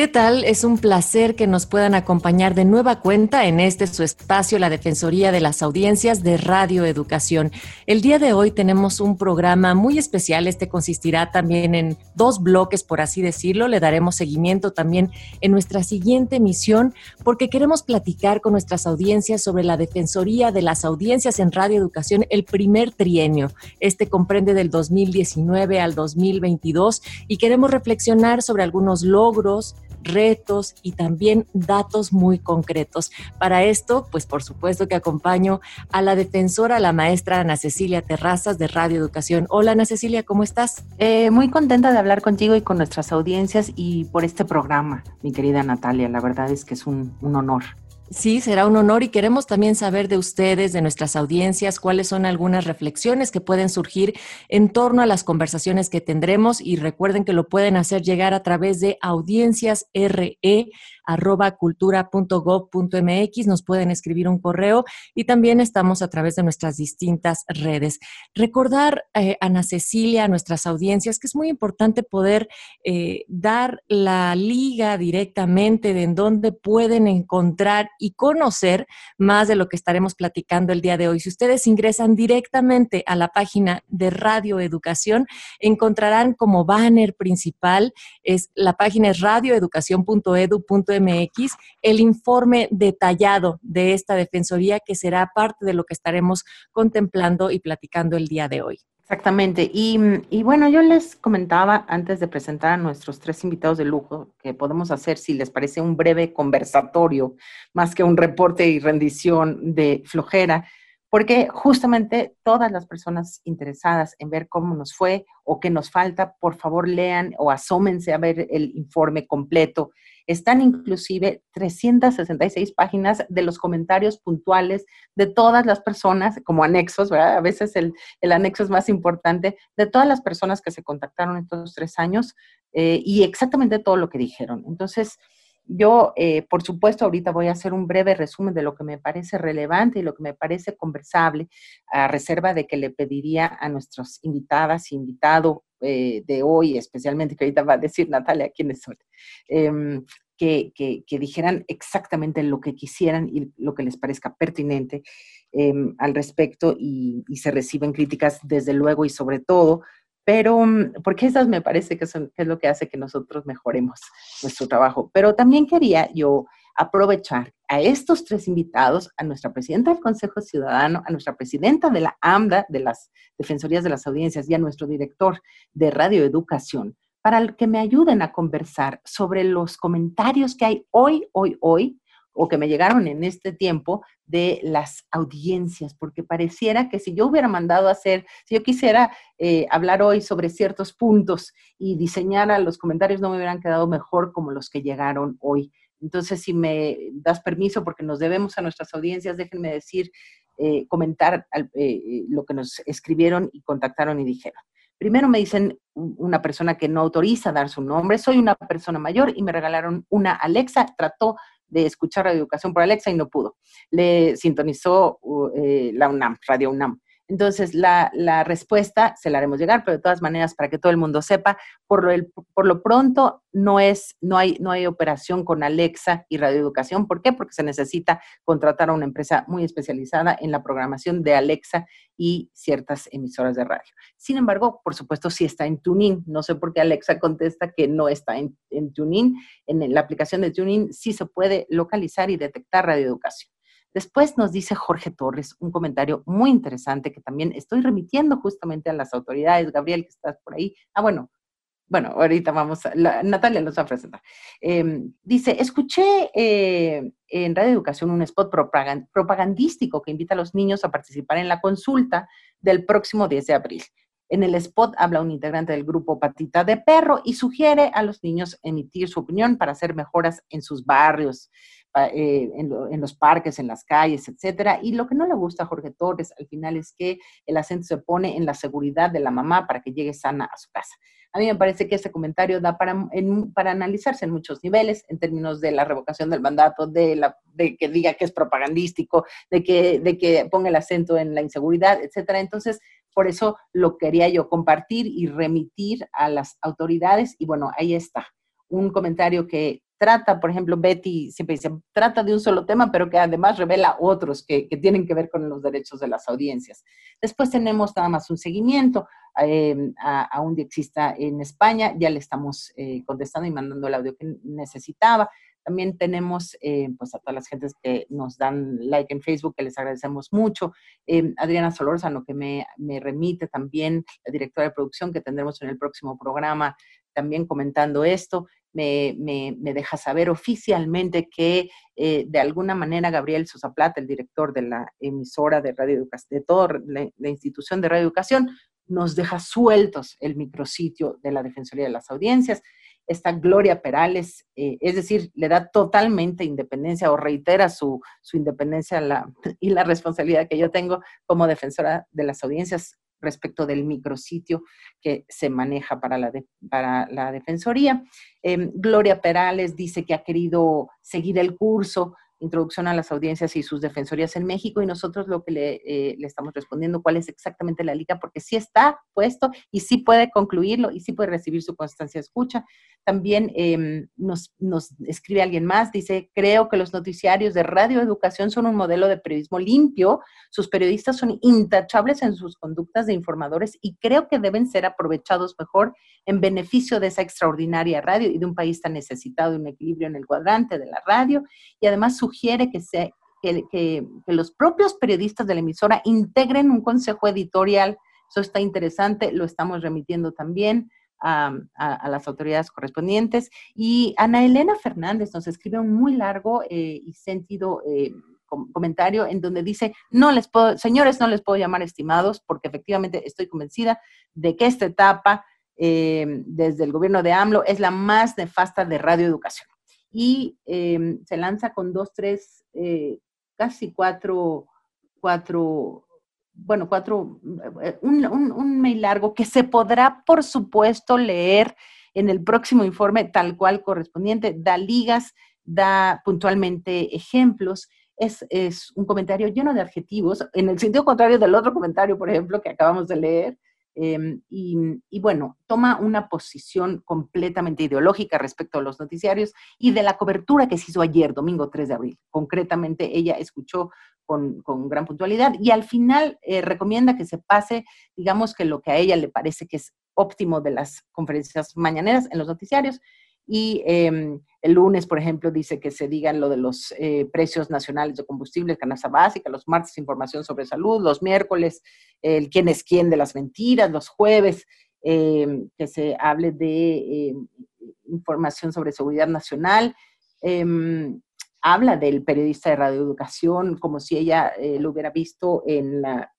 ¿Qué tal? Es un placer que nos puedan acompañar de nueva cuenta en este su espacio, la Defensoría de las Audiencias de Radio Educación. El día de hoy tenemos un programa muy especial. Este consistirá también en dos bloques, por así decirlo. Le daremos seguimiento también en nuestra siguiente emisión porque queremos platicar con nuestras audiencias sobre la Defensoría de las Audiencias en Radio Educación el primer trienio. Este comprende del 2019 al 2022 y queremos reflexionar sobre algunos logros, retos y también datos muy concretos. Para esto, pues por supuesto que acompaño a la defensora, la maestra Ana Cecilia Terrazas de Radio Educación. Hola Ana Cecilia, ¿cómo estás? Eh, muy contenta de hablar contigo y con nuestras audiencias y por este programa, mi querida Natalia. La verdad es que es un, un honor. Sí, será un honor y queremos también saber de ustedes, de nuestras audiencias, cuáles son algunas reflexiones que pueden surgir en torno a las conversaciones que tendremos y recuerden que lo pueden hacer llegar a través de audiencias RE arroba cultura.gov.mx, nos pueden escribir un correo y también estamos a través de nuestras distintas redes. Recordar, eh, Ana Cecilia, a nuestras audiencias, que es muy importante poder eh, dar la liga directamente de en dónde pueden encontrar y conocer más de lo que estaremos platicando el día de hoy. Si ustedes ingresan directamente a la página de Radio Educación, encontrarán como banner principal, es la página es radioeducación.edu.mx MX el informe detallado de esta Defensoría que será parte de lo que estaremos contemplando y platicando el día de hoy. Exactamente. Y, y, bueno, yo les comentaba antes de presentar a nuestros tres invitados de lujo que podemos hacer, si les parece, un breve conversatorio, más que un reporte y rendición de flojera, porque justamente todas las personas interesadas en ver cómo nos fue o qué nos falta, por favor lean o asómense a ver el informe completo están inclusive 366 páginas de los comentarios puntuales de todas las personas, como anexos, ¿verdad? A veces el, anexo es más importante, de todas las personas que se contactaron estos tres años eh, y exactamente todo lo que dijeron. Entonces, yo, eh, por supuesto, ahorita voy a hacer un breve resumen de lo que me parece relevante y lo que me parece conversable, a reserva de que le pediría a nuestros invitadas y invitado eh, de hoy, especialmente, que ahorita va a decir Natalia quiénes son, em, que, que, dijeran exactamente lo que quisieran y lo que les parezca pertinente em, al respecto y, se reciben críticas desde luego y sobre todo, pero mm, porque esas me parece que, son, que es lo que hace que nosotros mejoremos nuestro trabajo. Pero también quería yo aprovechar a estos tres invitados, a nuestra presidenta del Consejo Ciudadano, a nuestra presidenta de la AMDA, de las Defensorías de las Audiencias, y a nuestro director de Radio Educación, para que me ayuden a conversar sobre los comentarios que hay hoy, hoy, hoy, o que me llegaron en este tiempo de las audiencias, porque pareciera que si yo hubiera mandado a hacer, si yo quisiera eh, hablar hoy sobre ciertos puntos y diseñar a los comentarios, no me hubieran quedado mejor como los que llegaron hoy. Entonces, si me das permiso, porque nos debemos a nuestras audiencias, déjenme decir, eh, comentar eh, lo que nos escribieron y contactaron y dijeron. Primero me dicen una persona que no autoriza dar su nombre, soy una persona mayor y me regalaron una Alexa, trató de escuchar Radio Educación por Alexa y no pudo. Le sintonizó eh, la UNAM, Radio UNAM. Entonces, la, respuesta se la haremos llegar, pero de todas maneras, para que todo el mundo sepa, por lo, por lo pronto no, es, no, hay, no hay operación con Alexa y radioeducación. ¿Por qué? Porque se necesita contratar a una empresa muy especializada en la programación de Alexa y ciertas emisoras de radio. Sin embargo, por supuesto, sí está en TuneIn. No sé por qué Alexa contesta que no está en, en TuneIn. En la aplicación de TuneIn sí se puede localizar y detectar radioeducación. Después nos dice Jorge Torres un comentario muy interesante que también estoy remitiendo justamente a las autoridades. Gabriel, que estás por ahí. Ah, bueno, bueno, ahorita vamos, a, Natalia nos va a presentar. Em, dice, escuché eh, en Radio Educación un spot propagandístico que invita a los niños a participar en la consulta del próximo 10 de abril. En el spot habla un integrante del grupo Patita de Perro y sugiere a los niños emitir su opinión para hacer mejoras en sus barrios. Eh, en, los parques, en las calles, etcétera. Y lo que no le gusta a Jorge Torres al final es que el acento se pone en la seguridad de la mamá para que llegue sana a su casa. A mí me parece que este comentario da para, para analizarse en muchos niveles, en términos de la revocación del mandato, de, la, de que diga que es propagandístico, de que, de que ponga el acento en la inseguridad, etcétera. Entonces, por eso lo quería yo compartir y remitir a las autoridades. Y bueno, ahí está. Un comentario que trata, por ejemplo, Betty siempre dice, trata de un solo tema, pero que además revela otros que, tienen que ver con los derechos de las audiencias. Después tenemos nada más un seguimiento eh, a, un diexista en España, ya le estamos eh, contestando y mandando el audio que necesitaba. También tenemos eh, pues a todas las gentes que nos dan like en Facebook, que les agradecemos mucho. Adriana Solórzano, que me remite también, la directora de producción que tendremos en el próximo programa, también comentando esto me, deja saber oficialmente que eh, de alguna manera Gabriel Sosa Plata, el director de la emisora de Radio de toda la, institución de Radio Educación, nos deja sueltos el micrositio de la Defensoría de las Audiencias. Esta Gloria Perales, eh, es decir, le da totalmente independencia o reitera su, su independencia y la responsabilidad que yo tengo como defensora de las audiencias respecto del micrositio que se maneja para la, para la Defensoría. Em, Gloria Perales dice que ha querido seguir el curso Introducción a las audiencias y sus defensorías en México y nosotros lo que le, eh, le, estamos respondiendo cuál es exactamente la liga, porque sí está puesto y sí puede concluirlo y sí puede recibir su constancia de escucha. También em, nos, nos, escribe alguien más, dice, creo que los noticiarios de Radio Educación son un modelo de periodismo limpio, sus periodistas son intachables en sus conductas de informadores y creo que deben ser aprovechados mejor en beneficio de esa extraordinaria radio y de un país tan necesitado de un equilibrio en el cuadrante de la radio y además sugiere que, se, que, que los propios periodistas de la emisora integren un consejo editorial. Eso está interesante, lo estamos remitiendo también a, las autoridades correspondientes. Y Ana Elena Fernández nos escribe un muy largo eh, y sentido eh, comentario en donde dice, no les puedo, señores, no les puedo llamar estimados porque efectivamente estoy convencida de que esta etapa eh, desde el gobierno de AMLO es la más nefasta de radioeducación. Y se lanza con dos, tres, casi cuatro, cuatro bueno, cuatro, eh, un, un, mail largo que se podrá, por supuesto, leer en el próximo informe tal cual correspondiente, da ligas, da puntualmente ejemplos. Es, es, un comentario lleno de adjetivos, en el sentido contrario del otro comentario, por ejemplo, que acabamos de leer, Em, y, bueno, toma una posición completamente ideológica respecto a los noticiarios y de la cobertura que se hizo ayer, domingo 3 de abril. Concretamente, ella escuchó con, gran puntualidad y al final eh, recomienda que se pase, digamos que lo que a ella le parece que es óptimo de las conferencias mañaneras en los noticiarios y em, el lunes, por ejemplo, dice que se digan lo de los eh, precios nacionales de combustible, canasta básica, los martes información sobre salud, los miércoles el quién es quién de las mentiras, los jueves em, que se hable de em, información sobre seguridad nacional. Habla del periodista de radioeducación como si ella eh, lo hubiera visto en la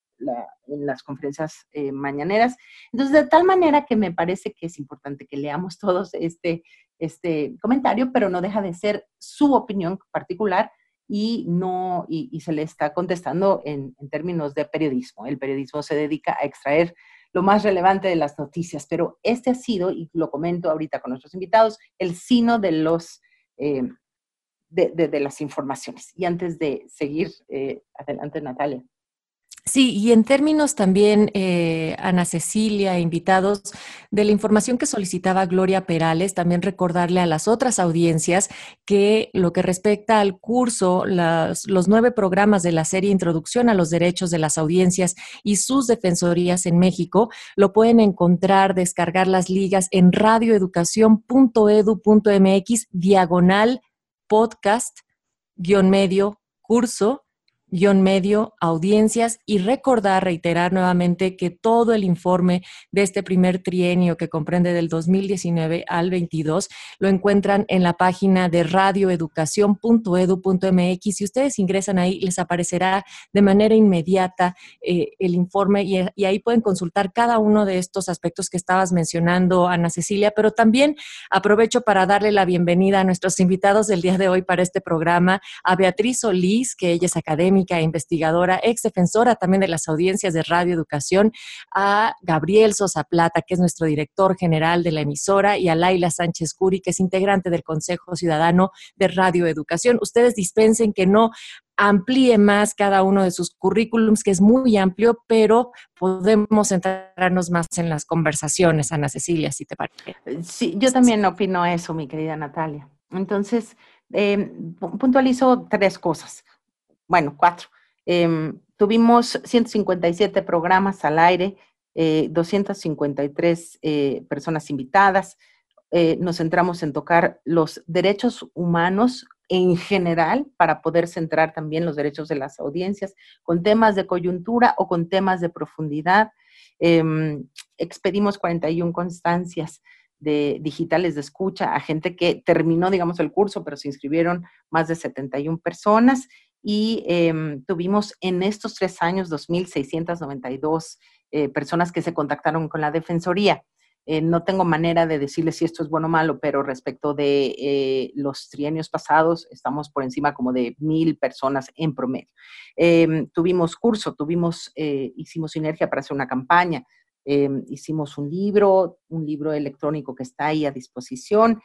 en las conferencias eh, mañaneras. Entonces, de tal manera que me parece que es importante que leamos todos este, este comentario, pero no deja de ser su opinión particular y, no, y, se le está contestando en, en, términos de periodismo. El periodismo se dedica a extraer lo más relevante de las noticias, pero este ha sido, y lo comento ahorita con nuestros invitados, el sino de los... Eh, de, las informaciones. Y antes de seguir, eh, adelante Natalia. Sí, y en términos también, eh, Ana Cecilia, invitados, de la información que solicitaba Gloria Perales, también recordarle a las otras audiencias que lo que respecta al curso, los nueve programas de la serie Introducción a los Derechos de las Audiencias y sus defensorías en México, lo pueden encontrar, descargar las ligas en radioeducación.edu.mx, diagonal podcast, guion medio, curso medio, audiencias y recordar, reiterar nuevamente que todo el informe de este primer trienio que comprende del 2019 al 22 lo encuentran en la página de radioeducación.edu.mx. Si ustedes ingresan ahí, les aparecerá de manera inmediata eh, el informe y, y ahí pueden consultar cada uno de estos aspectos que estabas mencionando, Ana Cecilia, pero también aprovecho para darle la bienvenida a nuestros invitados del día de hoy para este programa, a Beatriz Solís, que ella es académica e investigadora, ex defensora también de las audiencias de Radio Educación, a Gabriel Sosa Plata, que es nuestro director general de la emisora, y a Laila Sánchez Curi, que es integrante del Consejo Ciudadano de Radio Educación. Ustedes dispensen que no amplíe más cada uno de sus currículums, que es muy amplio, pero podemos centrarnos más en las conversaciones, Ana Cecilia, si te parece. Sí, yo también opino eso, mi querida Natalia. Entonces, eh, puntualizo tres cosas bueno, cuatro. Em, tuvimos 157 programas al aire, 253 eh, eh, personas invitadas. Eh, nos centramos en tocar los derechos humanos en general para poder centrar también los derechos de las audiencias con temas de coyuntura o con temas de profundidad. Em, expedimos 41 constancias de digitales de escucha a gente que terminó, digamos, el curso, pero se inscribieron más de 71 personas y em, tuvimos en estos tres años 2.692 eh, personas que se contactaron con la Defensoría. Eh, no tengo manera de decirles si esto es bueno o malo, pero respecto de eh, los trienios pasados, estamos por encima como de mil personas en promedio. Em, tuvimos curso, tuvimos, hicimos sinergia para hacer una campaña, em, hicimos un libro, un libro electrónico que está ahí a disposición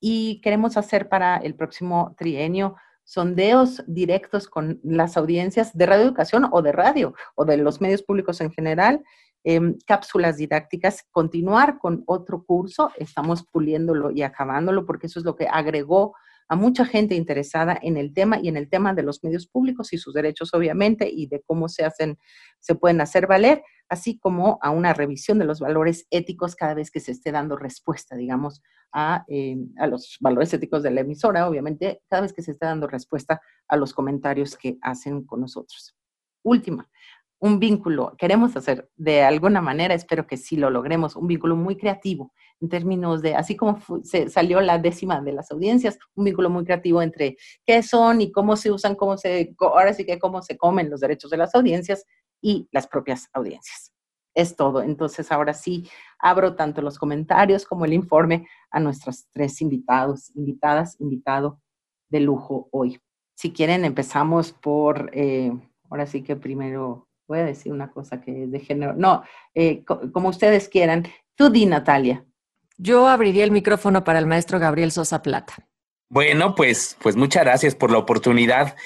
y queremos hacer para el próximo trienio sondeos directos con las audiencias de radioeducación o de radio o de los medios públicos en general, em, cápsulas didácticas, continuar con otro curso, estamos puliéndolo y acabándolo porque eso es lo que agregó a mucha gente interesada en el tema y en el tema de los medios públicos y sus derechos, obviamente, y de cómo se hacen, se pueden hacer valer, así como a una revisión de los valores éticos cada vez que se esté dando respuesta, digamos, a, eh, a los valores éticos de la emisora, obviamente, cada vez que se esté dando respuesta a los comentarios que hacen con nosotros. Última, un vínculo, queremos hacer de alguna manera, espero que sí lo logremos, un vínculo muy creativo en términos de, así como se salió la décima de las audiencias, un vínculo muy creativo entre qué son y cómo se usan, cómo se, ahora sí que cómo se comen los derechos de las audiencias y las propias audiencias. Es todo. Entonces, ahora sí, abro tanto los comentarios como el informe a nuestros tres invitados, invitadas, invitado de lujo hoy. Si quieren, empezamos por, eh, ahora sí que primero voy a decir una cosa que es de género. No, eh, como ustedes quieran. Tú di, Natalia. Yo abriría el micrófono para el maestro Gabriel Sosa Plata. Bueno, pues, pues muchas gracias por la oportunidad.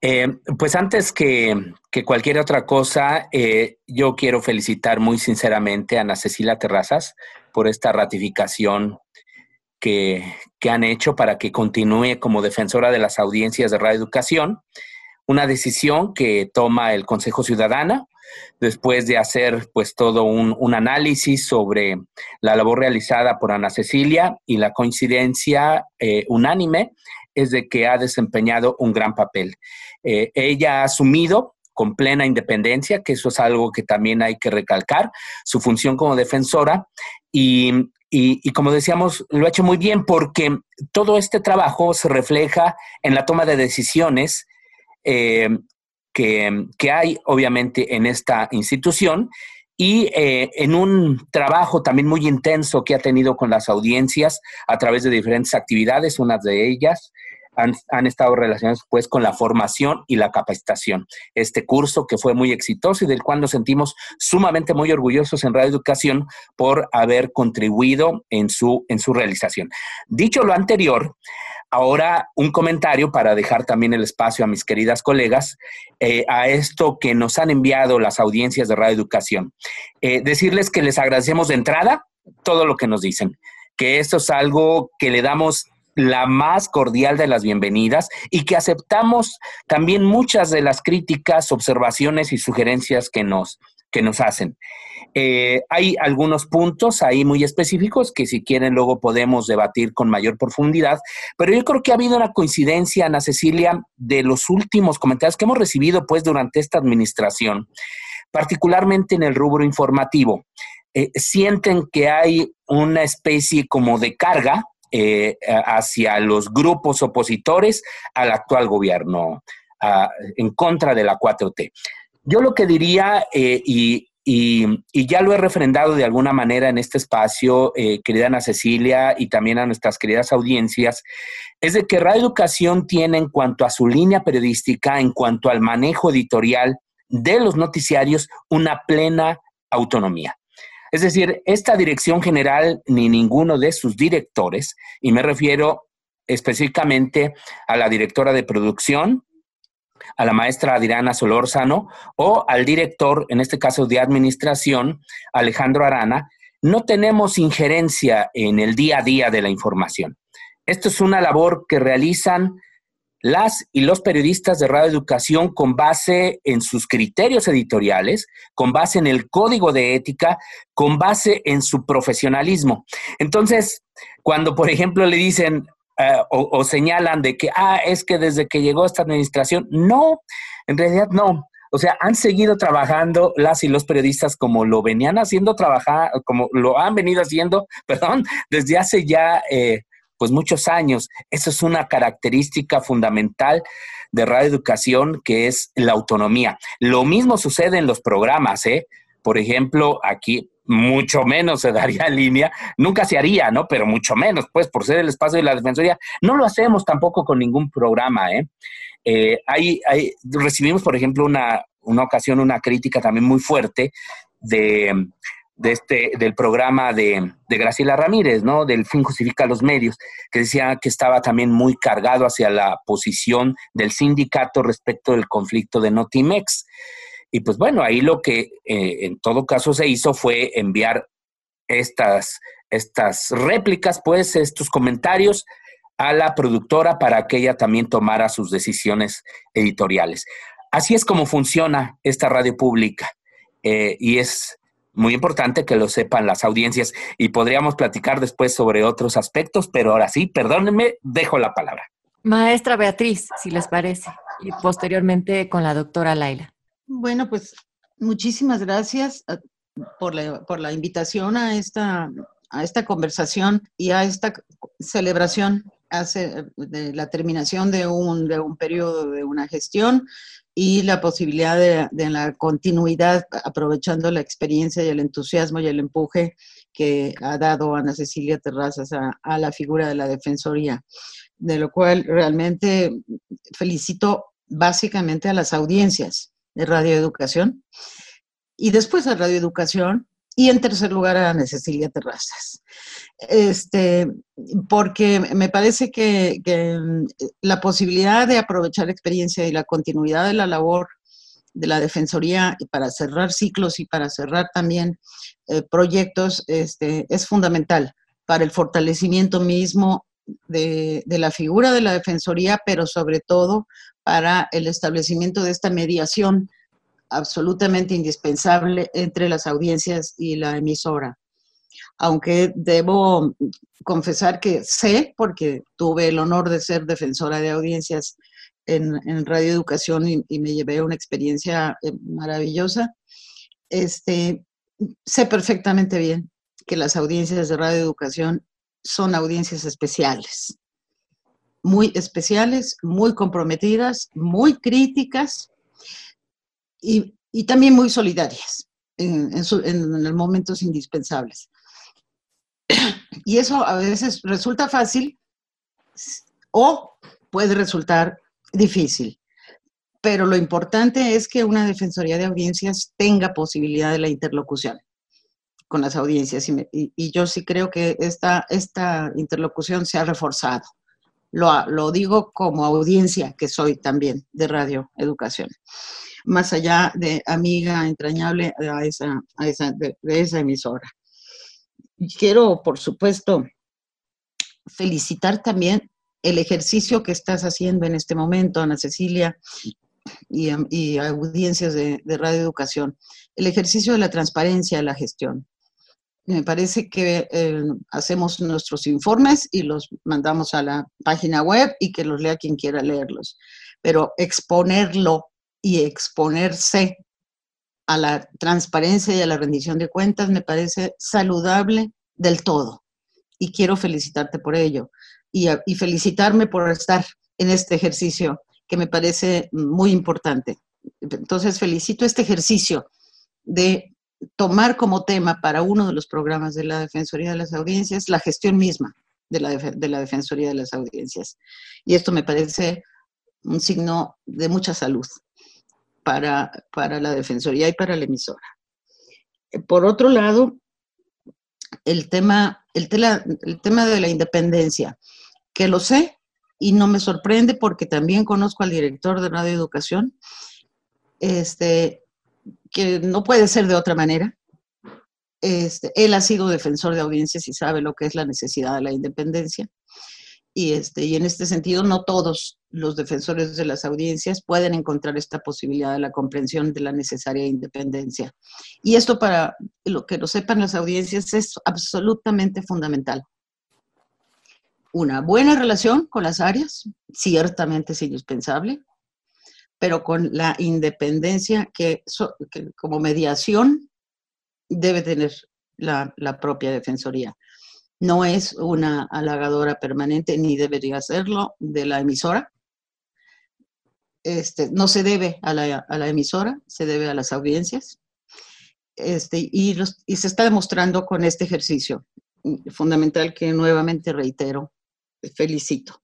Eh, pues antes que, cualquier otra cosa, eh, yo quiero felicitar muy sinceramente a Ana Cecilia Terrazas por esta ratificación que, que han hecho para que continúe como defensora de las audiencias de Radio Educación una decisión que toma el Consejo Ciudadana después de hacer pues todo un, análisis sobre la labor realizada por Ana Cecilia y la coincidencia eh, unánime es de que ha desempeñado un gran papel. Eh, ella ha asumido con plena independencia, que eso es algo que también hay que recalcar, su función como defensora y, como decíamos, lo ha hecho muy bien porque todo este trabajo se refleja en la toma de decisiones eh, que, hay obviamente en esta institución y eh, en un trabajo también muy intenso que ha tenido con las audiencias a través de diferentes actividades, unas de ellas han, estado relacionadas pues con la formación y la capacitación. Este curso que fue muy exitoso y del cual nos sentimos sumamente muy orgullosos en Radio Educación por haber contribuido en su, en su realización. Dicho lo anterior, Ahora, un comentario para dejar también el espacio a mis queridas colegas eh, a esto que nos han enviado las audiencias de Radio Educación. Eh, decirles que les agradecemos de entrada todo lo que nos dicen, que esto es algo que le damos la más cordial de las bienvenidas y que aceptamos también muchas de las críticas, observaciones y sugerencias que nos, que nos hacen. Eh, hay algunos puntos ahí muy específicos que si quieren luego podemos debatir con mayor profundidad, pero yo creo que ha habido una coincidencia, Ana Cecilia, de los últimos comentarios que hemos recibido pues durante esta administración, particularmente en el rubro informativo. Eh, sienten que hay una especie como de carga eh, hacia los grupos opositores al actual gobierno, en contra de la 4T. Yo lo que diría, y y, ya lo he refrendado de alguna manera en este espacio, eh, querida Ana Cecilia, y también a nuestras queridas audiencias, es de que Radio Educación tiene en cuanto a su línea periodística, en cuanto al manejo editorial de los noticiarios, una plena autonomía. Es decir, esta dirección general ni ninguno de sus directores, y me refiero específicamente a la directora de producción, a la maestra Adriana Solórzano o al director, en este caso de administración, Alejandro Arana, no tenemos injerencia en el día a día de la información. Esto es una labor que realizan las y los periodistas de Radio Educación con base en sus criterios editoriales, con base en el código de ética, con base en su profesionalismo. Entonces, cuando, por ejemplo, le dicen, eh, o, señalan de que, ah, es que desde que llegó esta administración, no, en realidad no. O sea, han seguido trabajando las y los periodistas como lo venían haciendo trabajar, como lo han venido haciendo, perdón, desde hace ya eh, pues muchos años. Eso es una característica fundamental de Radio Educación, que es la autonomía. Lo mismo sucede en los programas, ¿eh? Por ejemplo, aquí mucho menos se daría línea, nunca se haría, ¿no? Pero mucho menos, pues, por ser el espacio de la Defensoría. No lo hacemos tampoco con ningún programa, ¿eh? eh hay, recibimos, por ejemplo, una, una ocasión, una crítica también muy fuerte de, de este, del programa de, de, Graciela Ramírez, ¿no? Del fin justifica los medios, que decía que estaba también muy cargado hacia la posición del sindicato respecto del conflicto de Notimex. Y pues bueno, ahí lo que eh, en todo caso se hizo fue enviar estas, estas réplicas, pues estos comentarios a la productora para que ella también tomara sus decisiones editoriales. Así es como funciona esta radio pública eh, y es muy importante que lo sepan las audiencias y podríamos platicar después sobre otros aspectos, pero ahora sí, perdónenme, dejo la palabra. Maestra Beatriz, si les parece, y posteriormente con la doctora Laila. Bueno, pues muchísimas gracias ah, por la, invitación a esta, conversación y a esta celebración hace, de la terminación de un, de periodo de una gestión y la posibilidad de, la continuidad, aprovechando la experiencia y el entusiasmo y el empuje que ha dado Ana Cecilia Terrazas a la figura de la Defensoría, de lo cual realmente felicito básicamente a las audiencias de radioeducación, y después a radioeducación, y en tercer lugar a Ana Cecilia Terrazas. Este, porque me parece que, mm, la posibilidad de aprovechar experiencia y la continuidad de la labor de la Defensoría para cerrar ciclos y para cerrar también eh, proyectos este, es fundamental para el fortalecimiento mismo de, la figura de la Defensoría, pero sobre todo para el establecimiento de esta mediación absolutamente indispensable entre las audiencias y la emisora. Aunque debo confesar que sé, porque tuve el honor de ser defensora de audiencias en, en Radio Educación y, me llevé una experiencia eh, maravillosa, este, sé perfectamente bien que las audiencias de Radio Educación son audiencias especiales muy especiales, muy comprometidas, muy críticas y, también muy solidarias en, en, momentos indispensables. Y eso a veces resulta fácil o puede resultar difícil. Pero lo importante es que una Defensoría de Audiencias tenga posibilidad de la interlocución con las audiencias. Y, y yo sí creo que esta, esta interlocución se ha reforzado lo, digo como audiencia que soy también de Radio Educación, más allá de amiga entrañable a esa, de, esa emisora. Quiero, por supuesto, felicitar también el ejercicio que estás haciendo en este momento, Ana Cecilia, y, audiencias de, de radioeducación. El ejercicio de la transparencia de la gestión. Me parece que eh, hacemos nuestros informes y los mandamos a la página web y que los lea quien quiera leerlos. Pero exponerlo y exponerse a la transparencia y a la rendición de cuentas me parece saludable del todo. Y quiero felicitarte por ello y, y felicitarme por estar en este ejercicio que me parece muy importante. Entonces, felicito este ejercicio de tomar como tema para uno de los programas de la Defensoría de las Audiencias la gestión misma de la, de la Defensoría de las Audiencias. Y esto me parece un signo de mucha salud para, para la Defensoría y para la emisora. Por otro lado, el tema, el, el tema de la independencia, que lo sé y no me sorprende porque también conozco al director de Radio Educación, este, que no puede ser de otra manera. Este, él ha sido defensor de audiencias y sabe lo que es la necesidad de la independencia. Y, este, y en este sentido, no todos los defensores de las audiencias pueden encontrar esta posibilidad de la comprensión de la necesaria independencia. Y esto para lo que lo sepan las audiencias es absolutamente fundamental. Una buena relación con las áreas, ciertamente es indispensable, pero con la independencia que, como mediación debe tener la, propia Defensoría. No es una halagadora permanente, ni debería serlo, de la emisora. Este, no se debe a la, emisora, se debe a las audiencias. Este, y, y se está demostrando con este ejercicio fundamental que nuevamente reitero, felicito.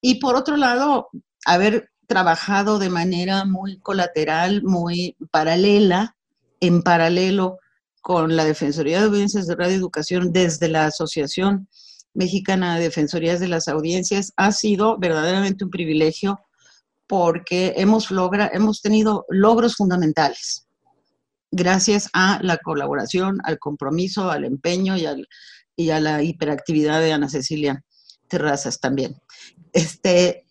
Y por otro lado, haber trabajado de manera muy colateral, muy paralela, en paralelo con la Defensoría de Audiencias de Radio Educación desde la Asociación Mexicana de Defensorías de las Audiencias, ha sido verdaderamente un privilegio porque hemos, logra, hemos tenido logros fundamentales gracias a la colaboración, al compromiso, al empeño y, al, y a la hiperactividad de Ana Cecilia Terrazas también. Este,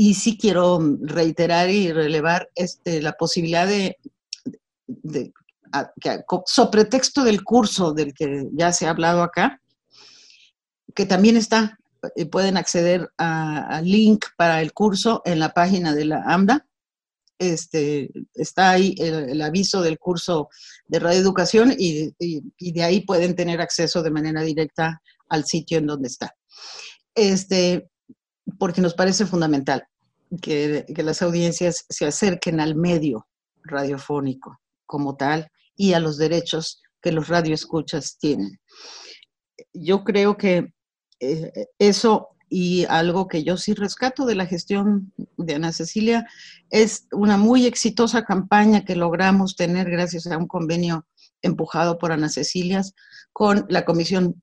y sí quiero reiterar y relevar este, la posibilidad de, sobre texto del curso del que ya se ha hablado acá, que también está, eh, pueden acceder al link para el curso en la página de la AMDA. Este, está ahí el, aviso del curso de radioeducación y, y, de ahí pueden tener acceso de manera directa al sitio en donde está. Este, porque nos parece fundamental que, las audiencias se acerquen al medio radiofónico como tal y a los derechos que los radioescuchas tienen. Yo creo que eh, eso y algo que yo sí rescato de la gestión de Ana Cecilia es una muy exitosa campaña que logramos tener gracias a un convenio empujado por Ana Cecilia con la Comisión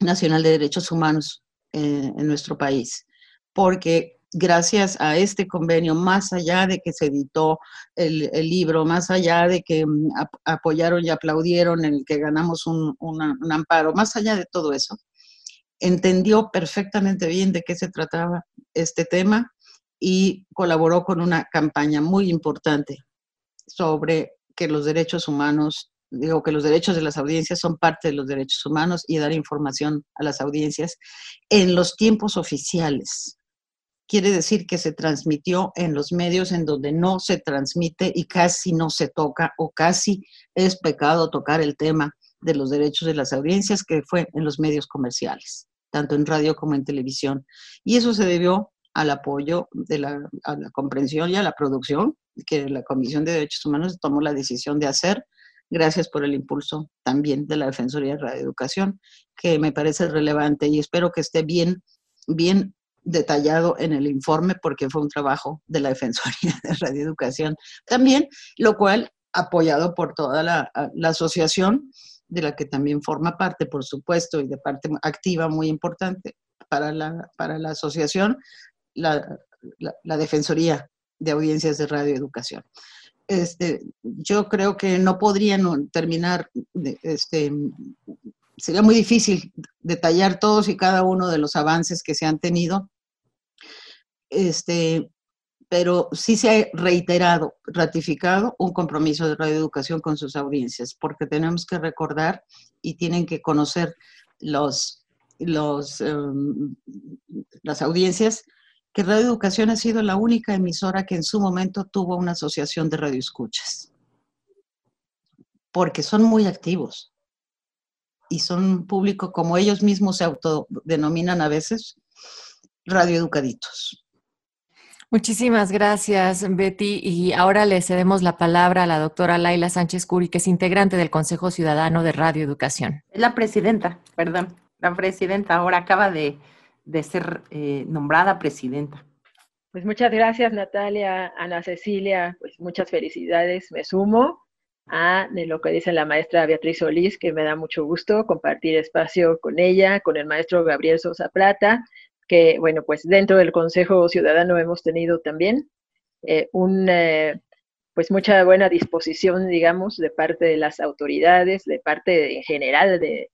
Nacional de Derechos Humanos eh, en nuestro país, porque gracias a este convenio, más allá de que se editó el, libro, más allá de que mm, apoyaron y aplaudieron el que ganamos un, un, amparo, más allá de todo eso, entendió perfectamente bien de qué se trataba este tema y colaboró con una campaña muy importante sobre que los derechos humanos digo que los derechos de las audiencias son parte de los derechos humanos y dar información a las audiencias en los tiempos oficiales. Quiere decir que se transmitió en los medios en donde no se transmite y casi no se toca o casi es pecado tocar el tema de los derechos de las audiencias, que fue en los medios comerciales, tanto en radio como en televisión. Y eso se debió al apoyo de la, a la comprensión y a la producción que la Comisión de Derechos Humanos tomó la decisión de hacer Gracias por el impulso también de la Defensoría de Radioeducación, que me parece relevante y espero que esté bien, bien detallado en el informe porque fue un trabajo de la Defensoría de Radioeducación también, lo cual apoyado por toda la, asociación, de la que también forma parte, por supuesto, y de parte activa muy importante para la, para la asociación, la, la Defensoría de Audiencias de Radioeducación este, yo creo que no podrían terminar, este, sería muy difícil detallar todos y cada uno de los avances que se han tenido. Este, pero sí se ha reiterado, ratificado un compromiso de radioeducación con sus audiencias, porque tenemos que recordar y tienen que conocer los, los, em, las audiencias que Radio Educación ha sido la única emisora que en su momento tuvo una asociación de radioescuchas, porque son muy activos y son un público, como ellos mismos se autodenominan a veces, radioeducaditos. Muchísimas gracias, Betty. Y ahora le cedemos la palabra a la doctora Laila Sánchez Curi, que es integrante del Consejo Ciudadano de Radio Educación. Es la presidenta, perdón, la presidenta ahora acaba de, ser eh, nombrada presidenta. Pues muchas gracias, Natalia, Ana Cecilia, pues muchas felicidades. Me sumo a de lo que dice la maestra Beatriz Solís, que me da mucho gusto compartir espacio con ella, con el maestro Gabriel Sosa Plata, que, bueno, pues dentro del Consejo Ciudadano hemos tenido también eh, un, eh, pues mucha buena disposición, digamos, de parte de las autoridades, de parte en general de,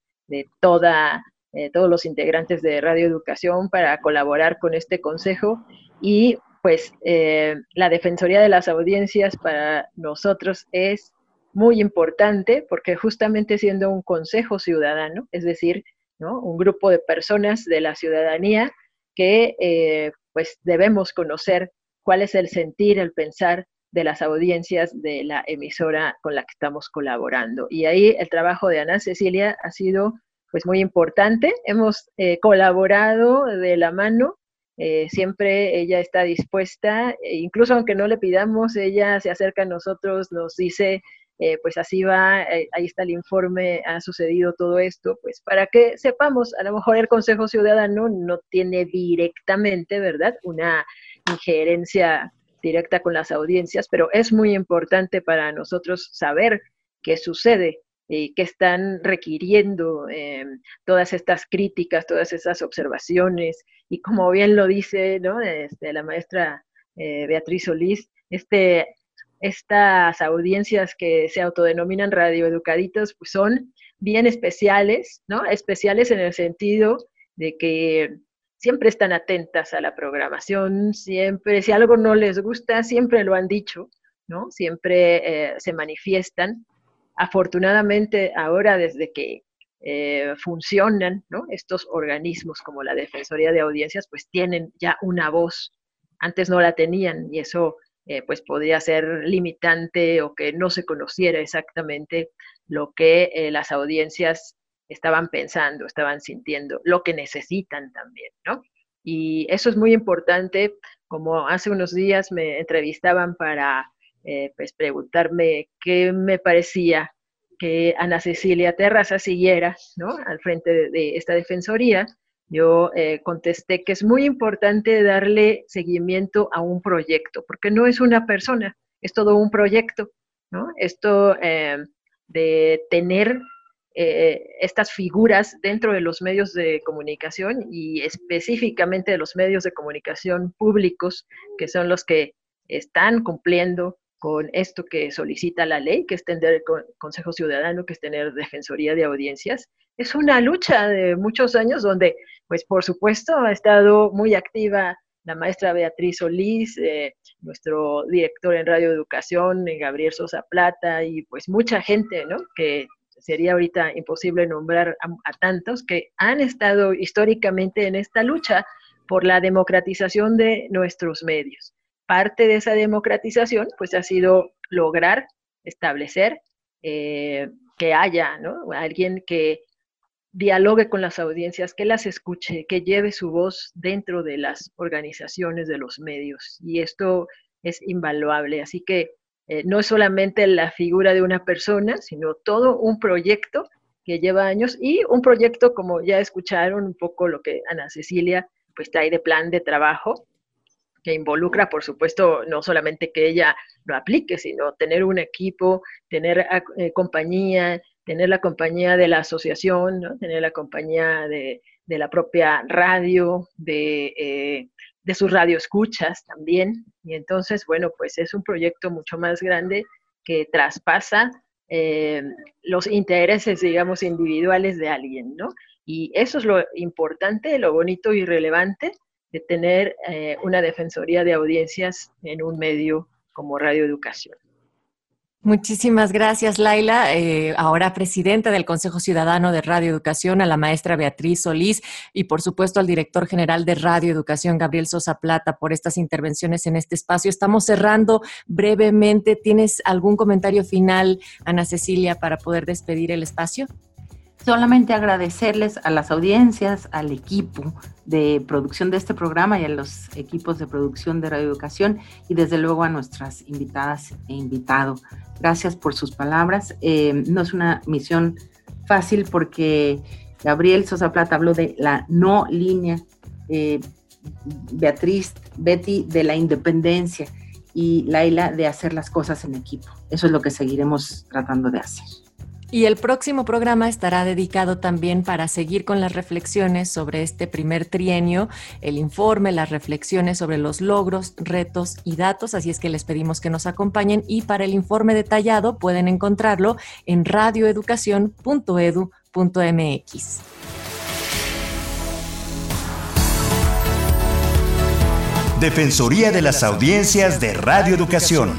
toda, eh, todos los integrantes de Radio Educación para colaborar con este consejo y pues la Defensoría de las Audiencias para nosotros es muy importante porque justamente siendo un consejo ciudadano, es decir, ¿no? un grupo de personas de la ciudadanía que eh, pues debemos conocer cuál es el sentir, el pensar de las audiencias de la emisora con la que estamos colaborando. Y ahí el trabajo de Ana Cecilia ha sido pues muy importante. Hemos eh, colaborado de la mano, eh, siempre ella está dispuesta, e incluso aunque no le pidamos, ella se acerca a nosotros, nos dice eh, pues así va, eh, ahí está el informe, ha sucedido todo esto, pues para que sepamos, a lo mejor el Consejo Ciudadano no tiene directamente, ¿verdad?, una injerencia directa con las audiencias, pero es muy importante para nosotros saber qué sucede y qué están requiriendo eh, todas estas críticas, todas esas observaciones, y como bien lo dice ¿no? este, la maestra Beatriz Solís, este estas audiencias que se autodenominan radioeducaditos, pues son bien especiales, ¿no? Especiales en el sentido de que siempre están atentas a la programación, siempre, si algo no les gusta, siempre lo han dicho, ¿no? Siempre eh, se manifiestan. Afortunadamente, ahora desde que eh, funcionan, ¿no? Estos organismos como la Defensoría de Audiencias, pues tienen ya una voz. Antes no la tenían y eso eh, pues podría ser limitante o que no se conociera exactamente lo que eh, las audiencias estaban pensando, estaban sintiendo, lo que necesitan también, ¿no? Y eso es muy importante, como hace unos días me entrevistaban para eh, pues preguntarme qué me parecía que Ana Cecilia Terraza siguiera, ¿no? Al frente de esta defensoría, yo eh, contesté que es muy importante darle seguimiento a un proyecto, porque no es una persona, es todo un proyecto, ¿no? Esto eh, de tener eh, estas figuras dentro de los medios de comunicación y específicamente de los medios de comunicación públicos, que son los que están cumpliendo con esto que solicita la ley, que es tener Consejo Ciudadano, que es tener Defensoría de Audiencias. Es una lucha de muchos años donde, pues por supuesto, ha estado muy activa la maestra Beatriz Solís, eh, nuestro director en Radio Educación, eh, Gabriel Sosa Plata, y pues mucha gente, ¿no? Que sería ahorita imposible nombrar a tantos que han estado históricamente en esta lucha por la democratización de nuestros medios parte de esa democratización pues ha sido lograr establecer eh, que haya alguien que dialogue con las audiencias, que las escuche, que lleve su voz dentro de las organizaciones de los medios. Y esto es invaluable. Así que eh, no es solamente la figura de una persona, sino todo un proyecto que lleva años y un proyecto, como ya escucharon un poco lo que Ana Cecilia pues trae de plan de trabajo, que involucra, por supuesto, no solamente que ella lo aplique, sino tener un equipo, tener eh, compañía, tener la compañía de la asociación, tener la compañía de, la propia radio, de, eh, de sus radioescuchas también. Y entonces, bueno, pues es un proyecto mucho más grande que traspasa eh, los intereses, digamos, individuales de alguien, ¿no? Y eso es lo importante, lo bonito y relevante de tener eh, una defensoría de audiencias en un medio como Radio Educación. Muchísimas gracias, Laila. Eh, ahora presidenta del Consejo Ciudadano de Radio Educación, a la maestra Beatriz Solís y, por supuesto, al director general de Radio Educación, Gabriel Sosa Plata, por estas intervenciones en este espacio. Estamos cerrando brevemente. ¿Tienes algún comentario final, Ana Cecilia, para poder despedir el espacio? Solamente agradecerles a las audiencias, al equipo de producción de este programa y a los equipos de producción de Radio Educación y desde luego a nuestras invitadas e invitado. Gracias por sus palabras. Eh, no es una misión fácil porque Gabriel Sosa Plata habló de la no línea, eh, Beatriz, Betty de la independencia y Laila de hacer las cosas en equipo. Eso es lo que seguiremos tratando de hacer. Y el próximo programa estará dedicado también para seguir con las reflexiones sobre este primer trienio, el informe, las reflexiones sobre los logros, retos y datos, así es que les pedimos que nos acompañen y para el informe detallado pueden encontrarlo en radioeducación.edu.mx. Defensoría de las Audiencias de Radio Educación.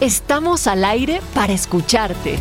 Estamos al aire para escucharte.